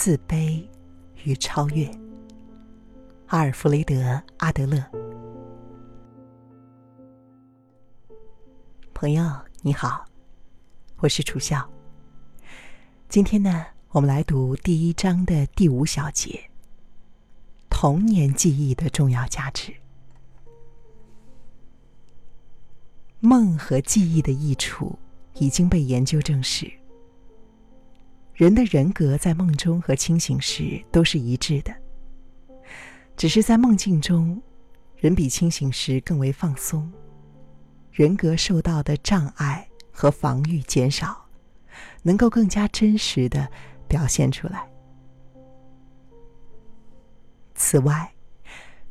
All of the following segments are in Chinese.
自卑与超越。阿尔弗雷德·阿德勒。朋友你好，我是楚笑。今天呢，我们来读第一章的第五小节：童年记忆的重要价值。梦和记忆的益处已经被研究证实。人的人格在梦中和清醒时都是一致的，只是在梦境中，人比清醒时更为放松，人格受到的障碍和防御减少，能够更加真实的表现出来。此外，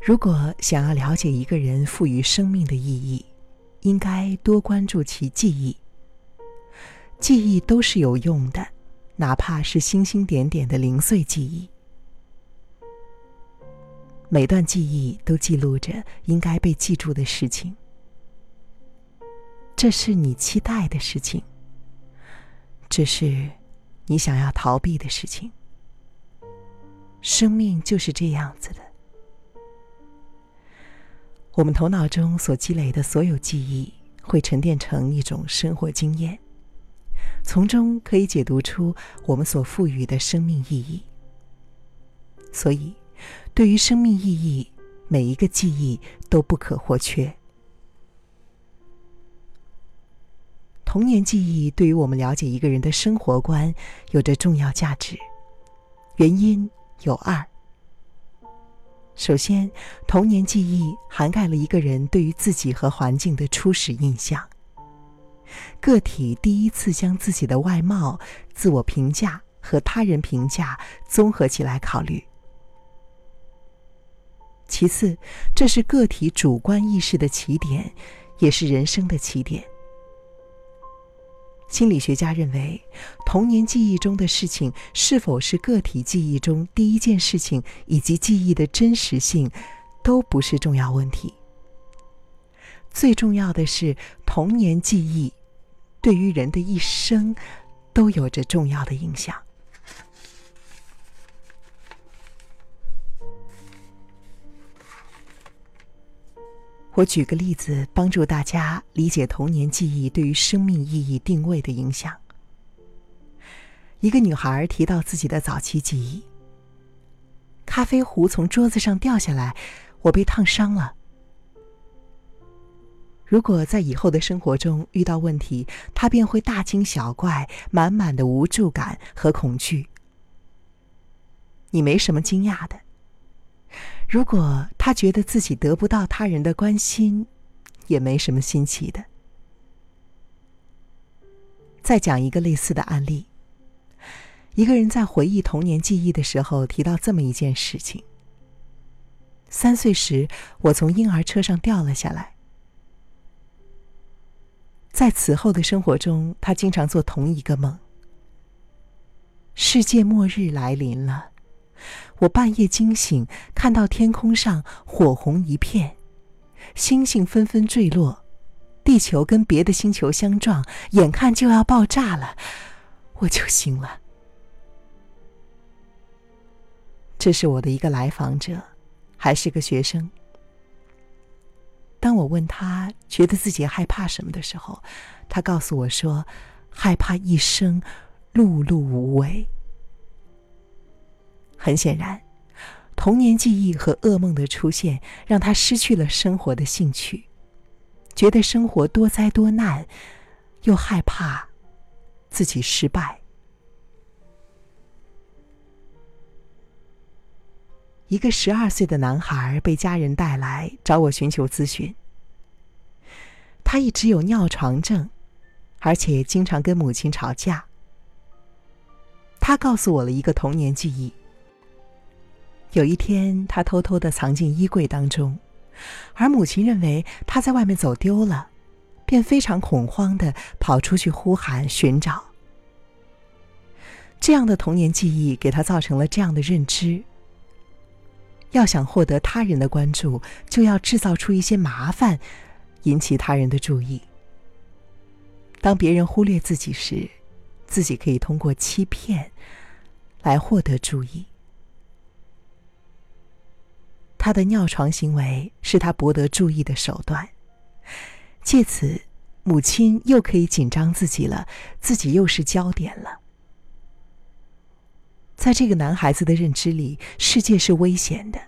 如果想要了解一个人赋予生命的意义，应该多关注其记忆。记忆都是有用的。哪怕是星星点点的零碎记忆，每段记忆都记录着应该被记住的事情。这是你期待的事情，这是你想要逃避的事情。生命就是这样子的。我们头脑中所积累的所有记忆，会沉淀成一种生活经验。从中可以解读出我们所赋予的生命意义。所以，对于生命意义，每一个记忆都不可或缺。童年记忆对于我们了解一个人的生活观有着重要价值。原因有二：首先，童年记忆涵盖了一个人对于自己和环境的初始印象。个体第一次将自己的外貌、自我评价和他人评价综合起来考虑。其次，这是个体主观意识的起点，也是人生的起点。心理学家认为，童年记忆中的事情是否是个体记忆中第一件事情，以及记忆的真实性，都不是重要问题。最重要的是童年记忆。对于人的一生，都有着重要的影响。我举个例子，帮助大家理解童年记忆对于生命意义定位的影响。一个女孩提到自己的早期记忆：咖啡壶从桌子上掉下来，我被烫伤了。如果在以后的生活中遇到问题，他便会大惊小怪，满满的无助感和恐惧。你没什么惊讶的。如果他觉得自己得不到他人的关心，也没什么新奇的。再讲一个类似的案例：一个人在回忆童年记忆的时候，提到这么一件事情。三岁时，我从婴儿车上掉了下来。在此后的生活中，他经常做同一个梦。世界末日来临了，我半夜惊醒，看到天空上火红一片，星星纷纷坠落，地球跟别的星球相撞，眼看就要爆炸了，我就醒了。这是我的一个来访者，还是个学生。当我问他觉得自己害怕什么的时候，他告诉我说：“害怕一生碌碌无为。”很显然，童年记忆和噩梦的出现让他失去了生活的兴趣，觉得生活多灾多难，又害怕自己失败。一个十二岁的男孩被家人带来找我寻求咨询。他一直有尿床症，而且经常跟母亲吵架。他告诉我了一个童年记忆：有一天，他偷偷的藏进衣柜当中，而母亲认为他在外面走丢了，便非常恐慌的跑出去呼喊寻找。这样的童年记忆给他造成了这样的认知。要想获得他人的关注，就要制造出一些麻烦，引起他人的注意。当别人忽略自己时，自己可以通过欺骗来获得注意。他的尿床行为是他博得注意的手段，借此，母亲又可以紧张自己了，自己又是焦点了。在这个男孩子的认知里，世界是危险的，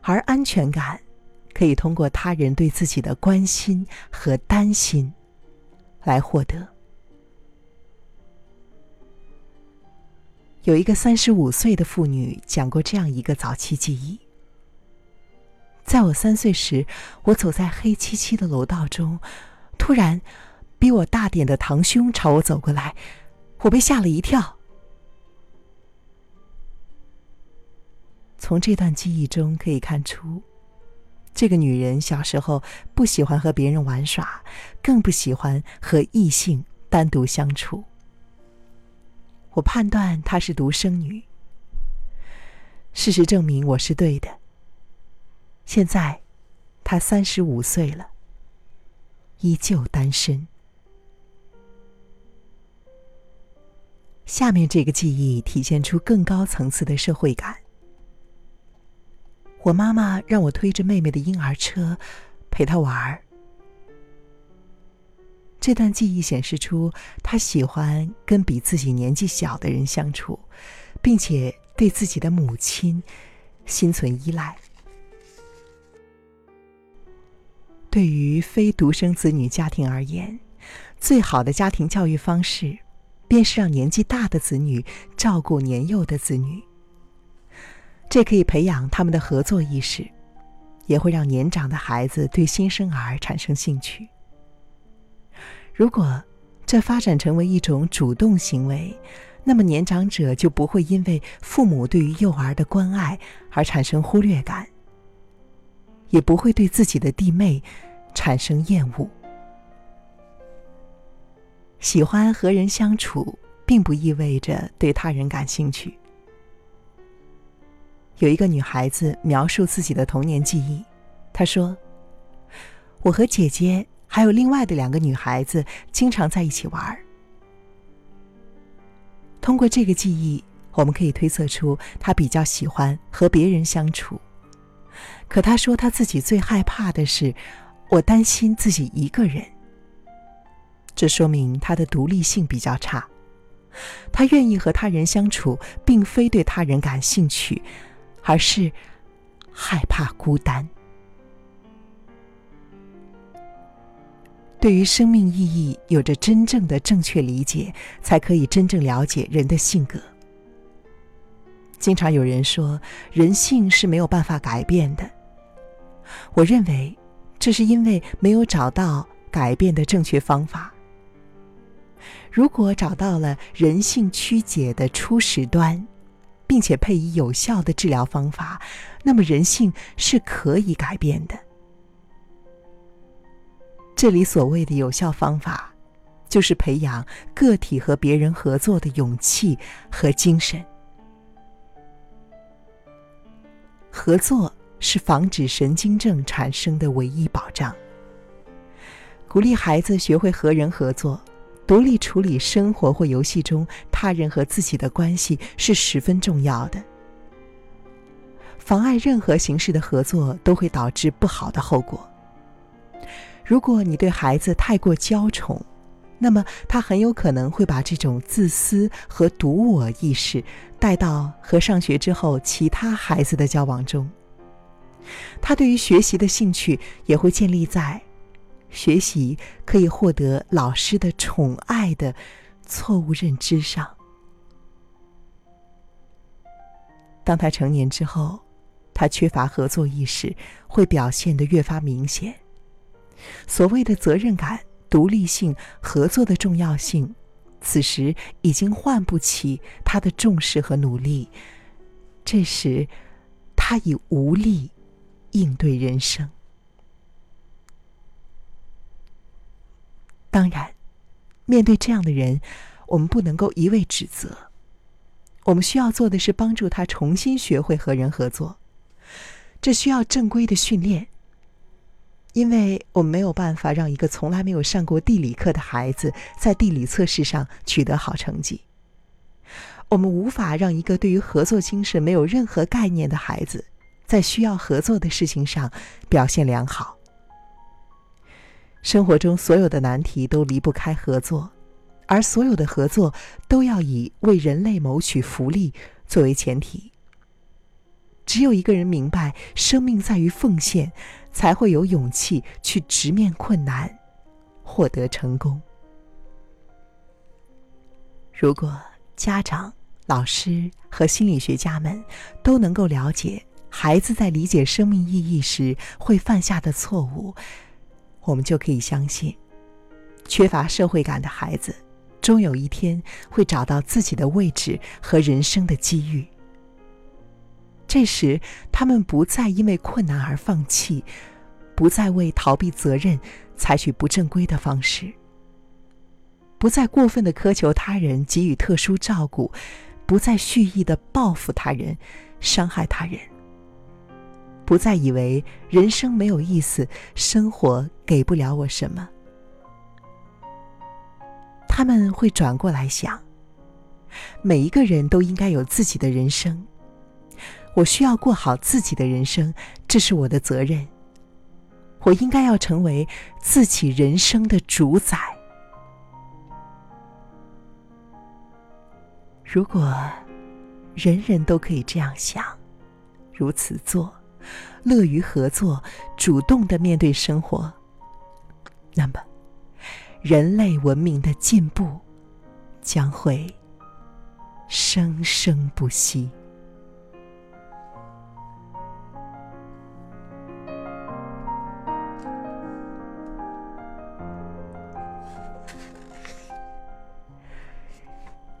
而安全感可以通过他人对自己的关心和担心来获得。有一个三十五岁的妇女讲过这样一个早期记忆：在我三岁时，我走在黑漆漆的楼道中，突然，比我大点的堂兄朝我走过来，我被吓了一跳。从这段记忆中可以看出，这个女人小时候不喜欢和别人玩耍，更不喜欢和异性单独相处。我判断她是独生女。事实证明我是对的。现在，她三十五岁了，依旧单身。下面这个记忆体现出更高层次的社会感。我妈妈让我推着妹妹的婴儿车，陪她玩儿。这段记忆显示出，他喜欢跟比自己年纪小的人相处，并且对自己的母亲心存依赖。对于非独生子女家庭而言，最好的家庭教育方式，便是让年纪大的子女照顾年幼的子女。这可以培养他们的合作意识，也会让年长的孩子对新生儿产生兴趣。如果这发展成为一种主动行为，那么年长者就不会因为父母对于幼儿的关爱而产生忽略感，也不会对自己的弟妹产生厌恶。喜欢和人相处，并不意味着对他人感兴趣。有一个女孩子描述自己的童年记忆，她说：“我和姐姐。”还有另外的两个女孩子经常在一起玩。通过这个记忆，我们可以推测出她比较喜欢和别人相处。可她说她自己最害怕的是，我担心自己一个人。这说明她的独立性比较差。她愿意和他人相处，并非对他人感兴趣，而是害怕孤单。对于生命意义有着真正的正确理解，才可以真正了解人的性格。经常有人说人性是没有办法改变的，我认为这是因为没有找到改变的正确方法。如果找到了人性曲解的初始端，并且配以有效的治疗方法，那么人性是可以改变的。这里所谓的有效方法，就是培养个体和别人合作的勇气和精神。合作是防止神经症产生的唯一保障。鼓励孩子学会和人合作，独立处理生活或游戏中他人和自己的关系是十分重要的。妨碍任何形式的合作，都会导致不好的后果。如果你对孩子太过娇宠，那么他很有可能会把这种自私和独我意识带到和上学之后其他孩子的交往中。他对于学习的兴趣也会建立在学习可以获得老师的宠爱的错误认知上。当他成年之后，他缺乏合作意识会表现得越发明显。所谓的责任感、独立性、合作的重要性，此时已经唤不起他的重视和努力。这时，他已无力应对人生。当然，面对这样的人，我们不能够一味指责。我们需要做的是帮助他重新学会和人合作，这需要正规的训练。因为我们没有办法让一个从来没有上过地理课的孩子在地理测试上取得好成绩，我们无法让一个对于合作精神没有任何概念的孩子，在需要合作的事情上表现良好。生活中所有的难题都离不开合作，而所有的合作都要以为人类谋取福利作为前提。只有一个人明白生命在于奉献，才会有勇气去直面困难，获得成功。如果家长、老师和心理学家们都能够了解孩子在理解生命意义时会犯下的错误，我们就可以相信，缺乏社会感的孩子，终有一天会找到自己的位置和人生的机遇。这时，他们不再因为困难而放弃，不再为逃避责任采取不正规的方式，不再过分的苛求他人给予特殊照顾，不再蓄意的报复他人、伤害他人，不再以为人生没有意思，生活给不了我什么。他们会转过来想：每一个人都应该有自己的人生。我需要过好自己的人生，这是我的责任。我应该要成为自己人生的主宰。如果人人都可以这样想，如此做，乐于合作，主动的面对生活，那么人类文明的进步将会生生不息。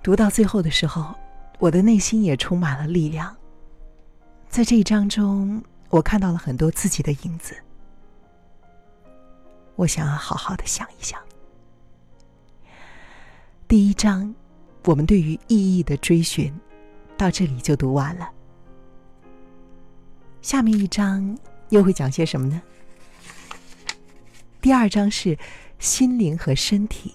读到最后的时候，我的内心也充满了力量。在这一章中，我看到了很多自己的影子。我想要好好的想一想。第一章，我们对于意义的追寻，到这里就读完了。下面一章又会讲些什么呢？第二章是心灵和身体。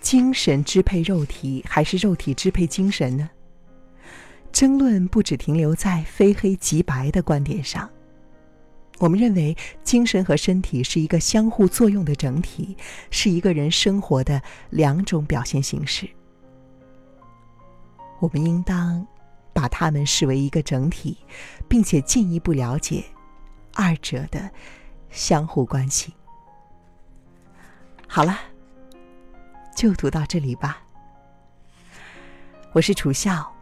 精神支配肉体，还是肉体支配精神呢？争论不只停留在非黑即白的观点上。我们认为，精神和身体是一个相互作用的整体，是一个人生活的两种表现形式。我们应当把它们视为一个整体，并且进一步了解二者的相互关系。好了。就读到这里吧。我是楚笑，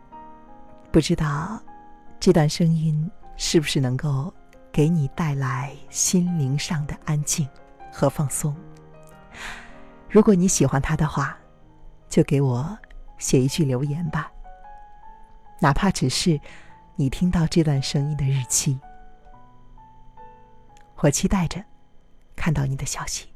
不知道这段声音是不是能够给你带来心灵上的安静和放松。如果你喜欢它的话，就给我写一句留言吧，哪怕只是你听到这段声音的日期。我期待着看到你的消息。